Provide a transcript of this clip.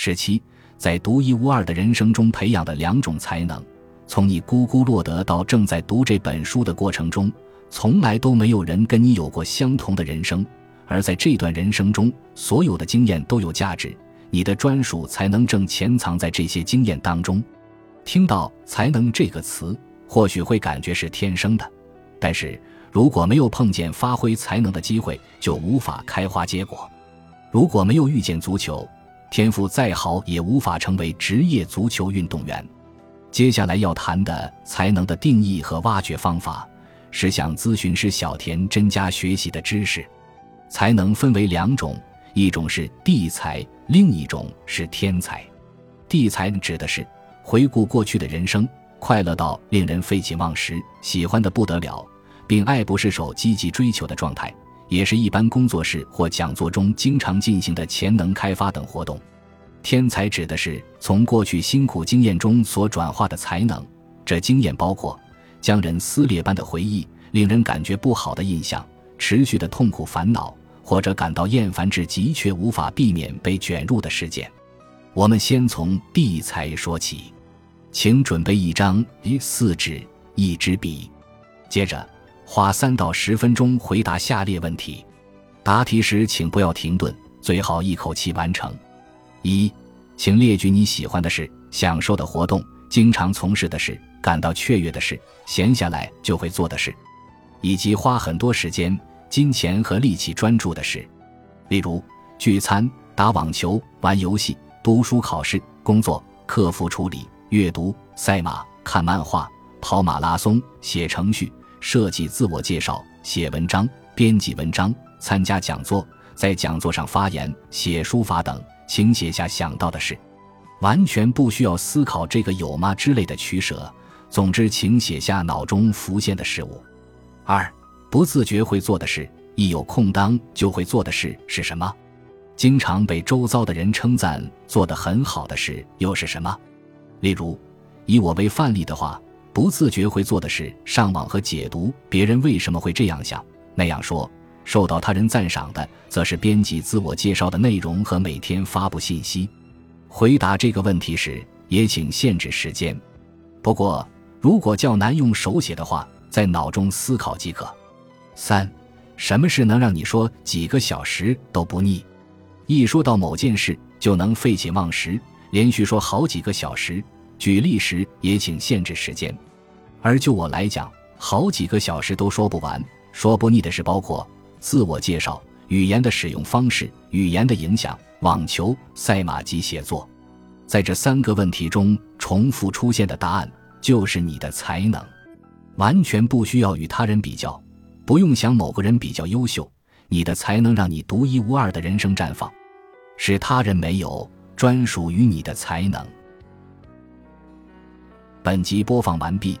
十七，在独一无二的人生中培养的两种才能，从你咕咕落得到正在读这本书的过程中，从来都没有人跟你有过相同的人生，而在这段人生中，所有的经验都有价值，你的专属才能正潜藏在这些经验当中。听到“才能”这个词，或许会感觉是天生的，但是如果没有碰见发挥才能的机会，就无法开花结果。如果没有遇见足球，天赋再好也无法成为职业足球运动员。接下来要谈的才能的定义和挖掘方法，是向咨询师小田真家学习的知识。才能分为两种，一种是地才，另一种是天才。地才指的是回顾过去的人生，快乐到令人废寝忘食，喜欢的不得了，并爱不释手、积极追求的状态。也是一般工作室或讲座中经常进行的潜能开发等活动。天才指的是从过去辛苦经验中所转化的才能，这经验包括将人撕裂般的回忆、令人感觉不好的印象、持续的痛苦烦恼，或者感到厌烦至极却无法避免被卷入的事件。我们先从地才说起，请准备一张一四纸、一支笔，接着。花三到十分钟回答下列问题，答题时请不要停顿，最好一口气完成。一，请列举你喜欢的事、享受的活动、经常从事的事、感到雀跃的事、闲下来就会做的事，以及花很多时间、金钱和力气专注的事，例如聚餐、打网球、玩游戏、读书、考试、工作、客服处理、阅读、赛马、看漫画、跑马拉松、写程序。设计自我介绍、写文章、编辑文章、参加讲座、在讲座上发言、写书法等，请写下想到的事，完全不需要思考这个有吗之类的取舍。总之，请写下脑中浮现的事物。二、不自觉会做的事，一有空当就会做的事是什么？经常被周遭的人称赞做得很好的事又是什么？例如，以我为范例的话。不自觉会做的是上网和解读别人为什么会这样想那样说，受到他人赞赏的，则是编辑自我介绍的内容和每天发布信息。回答这个问题时，也请限制时间。不过，如果较难用手写的话，在脑中思考即可。三，什么事能让你说几个小时都不腻？一说到某件事，就能废寝忘食，连续说好几个小时。举例时也请限制时间。而就我来讲，好几个小时都说不完、说不腻的是包括自我介绍、语言的使用方式、语言的影响、网球、赛马及写作。在这三个问题中重复出现的答案就是你的才能，完全不需要与他人比较，不用想某个人比较优秀，你的才能让你独一无二的人生绽放，是他人没有、专属于你的才能。本集播放完毕。